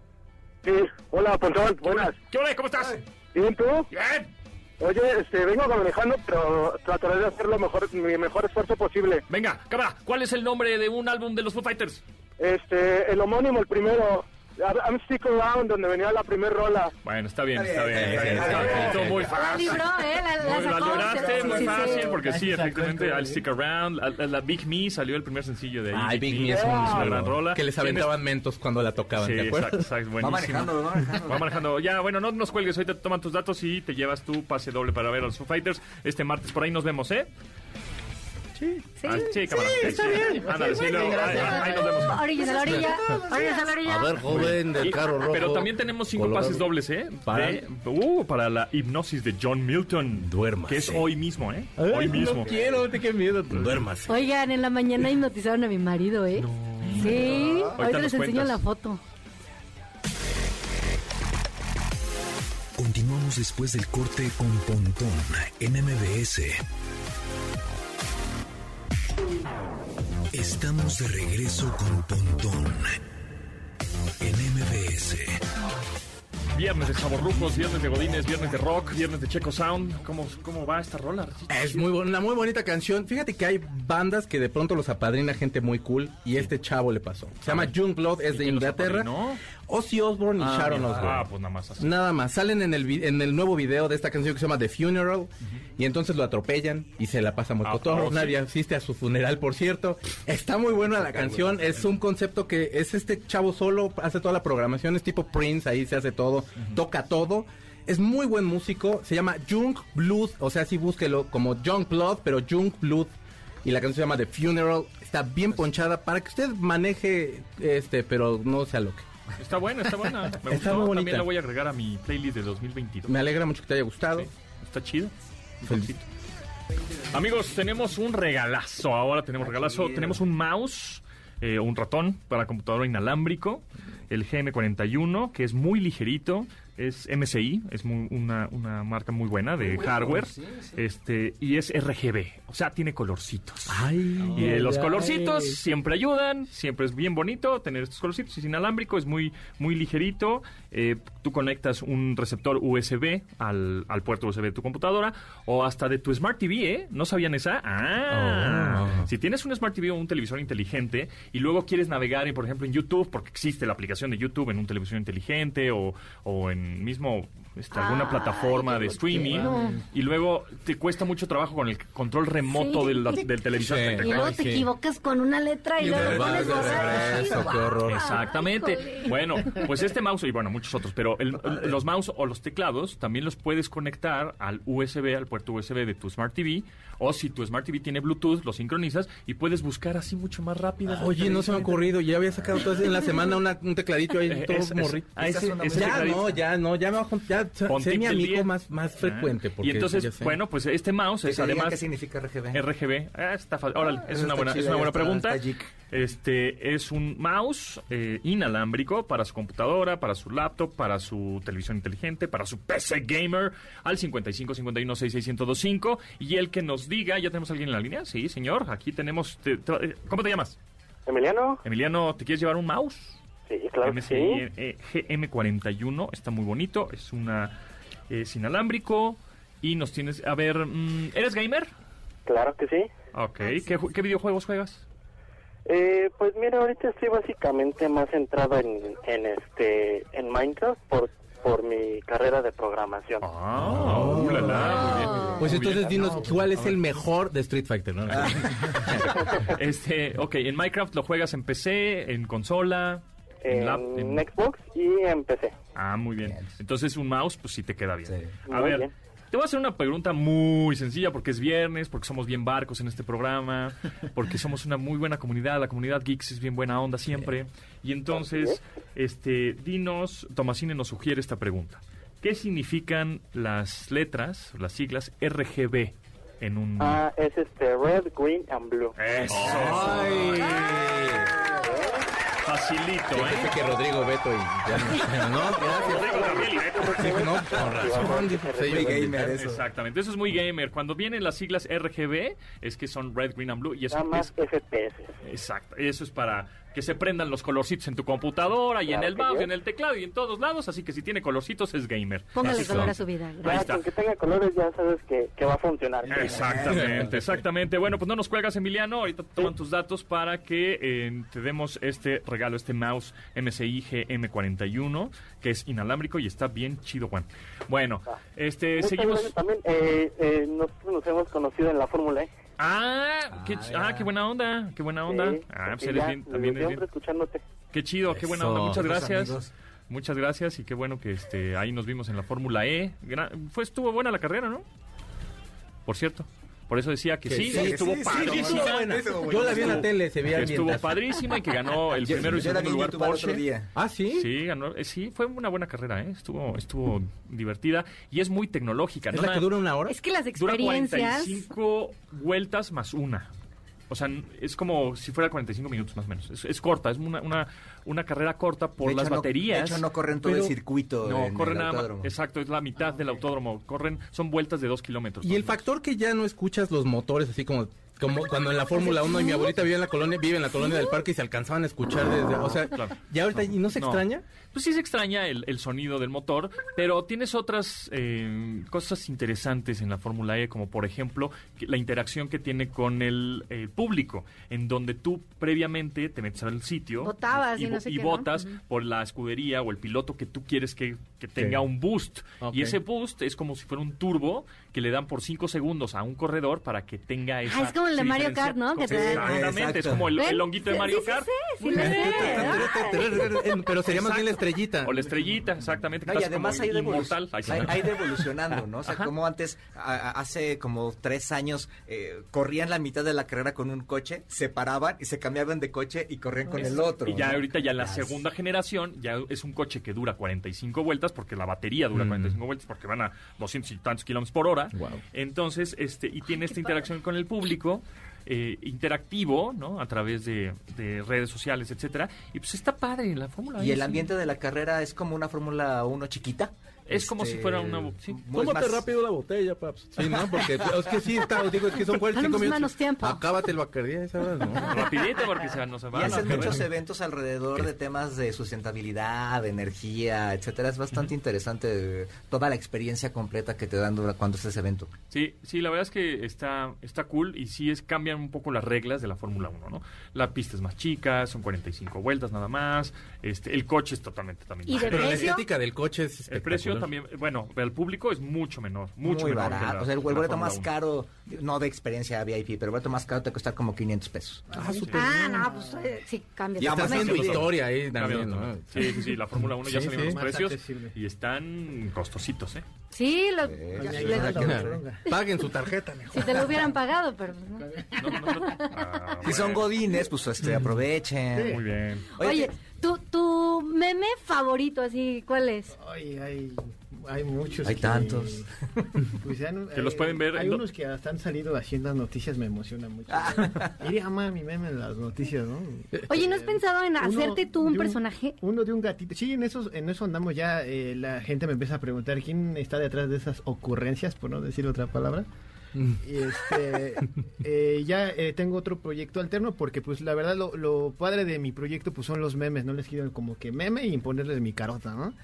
Sí, hola, Pontón, buenas. ¿Qué hola? ¿Cómo estás? ¿Bien tú? Bien. Oye, este, vengo manejando, pero trataré de hacer lo mejor, mi mejor esfuerzo posible. Venga, cámara. ¿Cuál es el nombre de un álbum de los Foo Fighters? Este, el homónimo, el primero, I'm Stick Around, donde venía la primer rola. Bueno, está bien, está bien. Está muy La fácil. libró, ¿eh? La, libraste muy fácil porque sí, efectivamente, I'll. Stick Around. La, Big Me salió el primer sencillo de ahí. Ay, Big Me es un una gran rola. Que les aventaban mentos cuando la tocaban, Sí, ¿te acuerdas? exacto, exacto, Va buenísimo. manejando, va manejando. Va manejando. Ya, bueno, no nos cuelgues. Ahorita te toman tus datos y te llevas tu pase doble para ver a los Foo Fighters. Este martes por ahí nos vemos, ¿eh? Sí. Ah, sí, cámara. está bien. Ándale, sí, luego, ahí, ahí nos vemos. Orillas a la orilla. Orillas a la orilla. A ver, joven del carro rojo. Pero también tenemos cinco colorado. pases dobles, ¿eh? Para- De- uh, para la hipnosis de John Milton. Duérmase. Que es hoy mismo, ¿eh? Ay, hoy mismo. No quiero, te qué miedo. Duérmase. Oigan, en la mañana hipnotizaron a mi marido, ¿eh? Sí, ahorita les enseño cuentas. la foto. Continuamos después del corte con Pontón en MBS. Estamos de regreso con Pontón en MBS. Viernes de Chavorrucos, viernes de Godines, viernes de Rock, viernes de Checo Sound. ¿Cómo, cómo va esta rola? Es muy bu- una muy bonita canción. Fíjate que hay bandas que de pronto los apadrina gente muy cool y este chavo le pasó. Se llama Youngblood, es de Inglaterra. Ozzy Osbourne y Sharon mira. Osbourne. Ah, pues nada más así. Nada más, salen en el, vi- en el nuevo video de esta canción que se llama The Funeral y entonces lo atropellan y se la pasa muy Ah, cotorro. oh, sí. Nadie asiste a su funeral, por cierto. Está muy buena la canción, es un concepto que es este chavo solo, hace toda la programación, es tipo Prince, ahí se hace todo, toca todo. Es muy buen músico, se llama Junk Blood, o sea, sí búsquelo como Junk Blood, pero Junk Blood. Y la canción se llama The Funeral, está bien ponchada para que usted maneje, este, pero no se aloque. Está buena, está buena. Me Está gustó. muy bonita. También la voy a agregar a mi playlist de 2022. Me alegra mucho que te haya gustado. Sí, está chido. Un Feliz. poquito. Amigos, tenemos un regalazo. Ahora tenemos regalazo. Tenemos un mouse, eh, un ratón para computadora inalámbrico, el GM41, que es muy ligerito. Es MSI, es muy- una, una marca muy buena de hardware. Este, y es RGB, o sea, tiene colorcitos. Ay, Y eh, los ay. colorcitos siempre ayudan, siempre es bien bonito tener estos colorcitos. Es inalámbrico, es muy, muy ligerito. Eh, tú conectas un receptor USB al, al puerto USB de tu computadora o hasta de tu Smart TV, ¿eh? ¿No sabían esa? Ah, Oh. si tienes un Smart TV o un televisor inteligente y luego quieres navegar, en, por ejemplo, en YouTube, porque existe la aplicación de YouTube en un televisor inteligente o, o en mismo este, alguna Ay, plataforma de streaming y luego te cuesta mucho trabajo con el control remoto Sí. del, del televisor. Sí. Y luego te sí. equivocas con una letra y, Y luego le pones Ay, guau, Exactamente. Bueno, pues este mouse y bueno, muchos otros, pero el- los mouse o los teclados también los puedes conectar al USB, al puerto USB de tu Smart TV, o si tu Smart TV tiene Bluetooth, lo sincronizas y puedes buscar así mucho más rápido. Oye, no se me ha ocurrido. Ya había sacado todo en la semana una- un tecladito ahí, Eh, todo es- es- morrito. ah, ese- ese ya no, ya no, ya me va a sé mi amigo más, más frecuente. y entonces, bueno, pues este mouse es además... ¿Qué significa RGB? RGB, ah, está fácil. Órale, es, una buena, es una buena pregunta. Este es un mouse eh, inalámbrico para su computadora, para su laptop, para su televisión inteligente, para su PC gamer al 55 51 66 y el que nos diga, ¿ya tenemos a alguien en la línea? Sí, señor, aquí tenemos... ¿Cómo te llamas? Emiliano. Emiliano, ¿te quieres llevar un mouse? Sí, claro MSI eh, GM41, está muy bonito, es una es inalámbrico y nos tienes, a ver, mm, ¿eres gamer? Claro que sí. Ok, ¿qué, videojuegos juegas? Eh, pues mira, ahorita estoy básicamente más centrado en, en este en Minecraft por por mi carrera de programación. Ah, uh, la, muy bien. Pues entonces dinos cuál es el mejor de Street Fighter, ¿no? este, ok, en Minecraft lo juegas en PC, en consola, en, Xbox y en PC. Ah, muy bien. Entonces un mouse, pues sí te queda bien. A ver, te voy a hacer una pregunta muy sencilla porque es viernes, porque somos bien barcos en este programa, porque somos una muy buena comunidad, la comunidad Geeks es bien buena onda siempre. Y entonces, este, dinos, Tomasine nos sugiere esta pregunta. ¿Qué significan las letras, las siglas RGB en un... Ah, es este, Red, Green and Blue. Eso. Ay. Facilito, ¿eh? que Rodrigo Beto y ya no. no, Rodrigo No, con razón. muy gamer eso. Exactamente, eso es muy gamer. Cuando vienen las siglas RGB, es que son Red, Green and Blue. Y eso más es, FPS. Exacto, eso es para que se prendan los colorcitos en tu computadora y en el mouse, y en el teclado y en todos lados, así que si tiene colorcitos es gamer. Póngale color a su vida. Ya, que tenga colores ya sabes que, va a funcionar. Exactamente, exactamente. Bueno, pues no nos cuelgas, Emiliano, ahorita toman tus datos para que eh, te demos este regalo, este mouse MSI GM41, que es inalámbrico y está bien chido, Juan. Bueno, ah. este, seguimos... También eh, eh, nosotros nos hemos conocido en la Fórmula E. Ah, qué, ah, ah, qué buena onda, qué buena onda. ah, pues eres bien, también eres bien. escuchándote. Qué chido, qué buena onda. Muchas gracias. Muchas gracias y qué bueno que este ahí nos vimos en la Fórmula E. fue estuvo buena la carrera, ¿no? Por cierto. Por eso decía que, sí, estuvo padrísima. Yo la vi en la tele, se veía Estuvo padrísima y que ganó el primero y segundo lugar Porsche. Ah, sí. Sí, ganó, eh, sí, fue una buena carrera, ¿eh? Estuvo estuvo divertida y es muy tecnológica. ¿Es la que dura una hora? Es que las experiencias... Dura 45 vueltas más una. O sea, es como si fuera 45 minutos más o menos. Es, corta, es una, una, una, carrera corta por las baterías. de hecho, no corren todo el circuito. No, corren nada Exacto, es la mitad del autódromo. Corren, son vueltas de dos kilómetros. Y el factor que ya no escuchas los motores así como como cuando en la Fórmula 1 y mi abuelita vive en la colonia, vive en la colonia del parque y se alcanzaban a escuchar desde, o sea, ya ahorita y no se extraña. Pues sí se extraña el, sonido del motor, pero tienes otras eh, cosas interesantes en la Fórmula E, como por ejemplo la interacción que tiene con el, público, en donde tú previamente te metes al sitio y, votas por la escudería o el piloto que tú quieres que, tenga un boost. Y ese boost es como si fuera un turbo que le dan por cinco segundos a un corredor para que tenga esa... Ah, es como el de Mario Kart, ¿no? Exactamente, es como el, longuito de Mario Kart. Pero sería más bien o la estrellita, exactamente. y además hay de, hay, de evolucionando, ¿no? O sea, como antes, hace como tres años, eh, corrían la mitad de la carrera con un coche, se paraban y se cambiaban de coche y corrían con el otro. Y ya ahorita ya la segunda generación ya es un coche que dura 45 vueltas, porque la batería dura 45 vueltas, porque van a 200 y tantos kilómetros por hora. Entonces, este, y tiene esta interacción con el público. Eh, interactivo, ¿no? A través de, redes sociales, etcétera. Y pues está padre la Fórmula Y el ambiente de la carrera es como una Fórmula 1 chiquita. Es como si fuera una... Sí. Tómate rápido la botella, paps. Sí, ¿no? Porque es que sí, está, digo, es que son 45 minutos. Menos tiempo. Acábate el bacardí, ¿sabes? No. Rapidito porque se, no se va. Y hacen muchos eventos alrededor de temas de sustentabilidad, de energía, etcétera. Es bastante interesante toda la experiencia completa que te dan cuando haces evento. Sí, sí, la verdad es que está, está cool y sí es cambian un poco las reglas de la Fórmula 1, ¿no? La pista es más chica, son 45 vueltas nada más, este, el coche es totalmente también. ¿Y Pero la estética del coche es El precio también, bueno, el público es mucho menor, mucho Muy menor. barato. o sea, el, boleto más caro, no de experiencia VIP, pero el boleto más caro te cuesta como 500 pesos. Ah, ah no, pues eh, sí, cambia. Ya está haciendo historia ahí también, ¿no? Sí, sí, sí, la Fórmula 1 ya salieron los precios y están costositos, ¿eh? Sí, lo, paguen su tarjeta. Si te lo hubieran pagado, pero no. Ah, si son godines, pues este, aprovechen. Muy bien. Oye, ¿tu, tu meme favorito, así, cuál es? Ay, ay, hay muchos. Hay tantos. Pues que los pueden ver. Hay unos que hasta han salido haciendo noticias, me emociona mucho. Ah. Iría a mi meme en las noticias, ¿no? Oye, ¿no has pensado en hacerte tú un, personaje? Uno de un gatito. Sí, en eso, en eso andamos ya. Eh, la gente me empieza a preguntar quién está detrás de esas ocurrencias, por no decir otra palabra. Este, eh, ya eh, tengo otro proyecto alterno porque pues la verdad lo, lo padre de mi proyecto pues son los memes, no les quiero como que meme y imponerles mi carota, ¿no?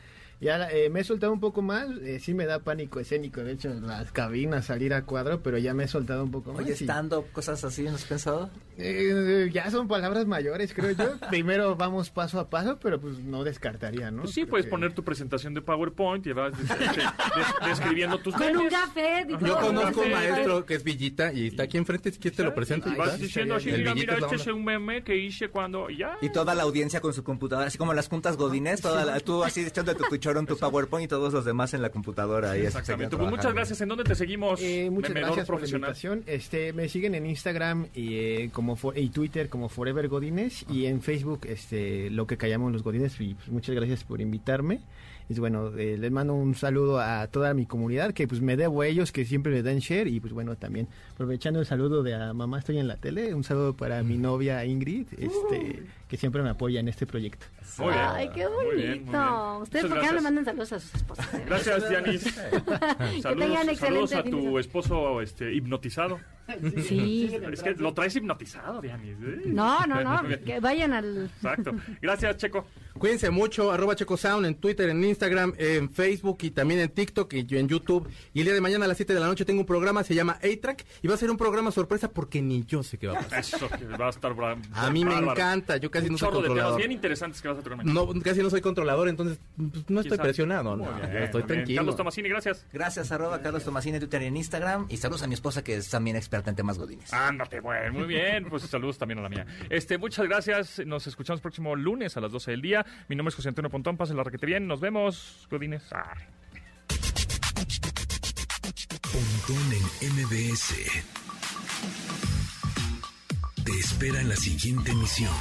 Ya eh, me he soltado un poco más, eh, sí me da pánico escénico, de hecho, en las cabinas salir a cuadro, pero ya me he soltado un poco más. Oye, estando cosas así, ¿no has pensado? Eh, ya son palabras mayores, creo yo. Primero vamos paso a paso, pero pues no descartaría, ¿no? Pues sí, puedes poner tu presentación de PowerPoint y vas describiendo tus Con un café. Yo conozco un maestro que es Villita y está aquí enfrente, si quieres te lo presento. Y vas diciendo así, mira, mira, este es un meme que hice cuando ya. Y toda la audiencia con su computadora, así como las juntas godines, toda la, tú así echando tu en tu PowerPoint y todos los demás en la computadora. Exactamente. Pues muchas gracias. ¿En dónde te seguimos? Eh, muchas gracias por la invitación. Este, me siguen en Instagram y, eh, como y Twitter como Forever Godines y en Facebook este, lo que callamos los Godines. Y pues, muchas gracias por invitarme. Y bueno, eh, les mando un saludo a toda mi comunidad que pues me debo a ellos que siempre me dan share y pues bueno, también aprovechando el saludo de a mamá estoy en la tele, un saludo para mi novia Ingrid, este que siempre me apoya en este proyecto. Ay, qué bonito. Ustedes por qué no le mandan saludos a sus esposas. Gracias, Dianis. saludos, saludos a tu esposo este hipnotizado. Sí. Es que lo traes hipnotizado, Dianis. ¿eh? No, no, no, que vayan al... Exacto. Gracias, Checo. Cuídense mucho, arroba Checo Sound en Twitter, en Instagram, en Facebook y también en TikTok y en YouTube. Y el día de mañana a las 7 de la noche tengo un programa, se llama A-Track y va a ser un programa sorpresa porque ni yo sé qué va a pasar. Eso, que va a estar bravo. A mí me encanta, yo casi no soy controlador. bien interesantes que vas a tocar No, casi no soy controlador, entonces pues, no estoy presionado, no, estoy tranquilo. Carlos Tomasini, gracias. Gracias, arroba Carlos Tomasini en Twitter y en Instagram. Y saludos a mi esposa que es también experta en temas godines. Ándate, bueno, muy bien. Pues saludos también a la mía. Este, muchas gracias. Nos escuchamos próximo lunes a las 12 del día. Mi nombre es José Antonio Pontón. Pasen la requete bien. Nos vemos, godines. Pontón en MBS. Te espera en la siguiente emisión.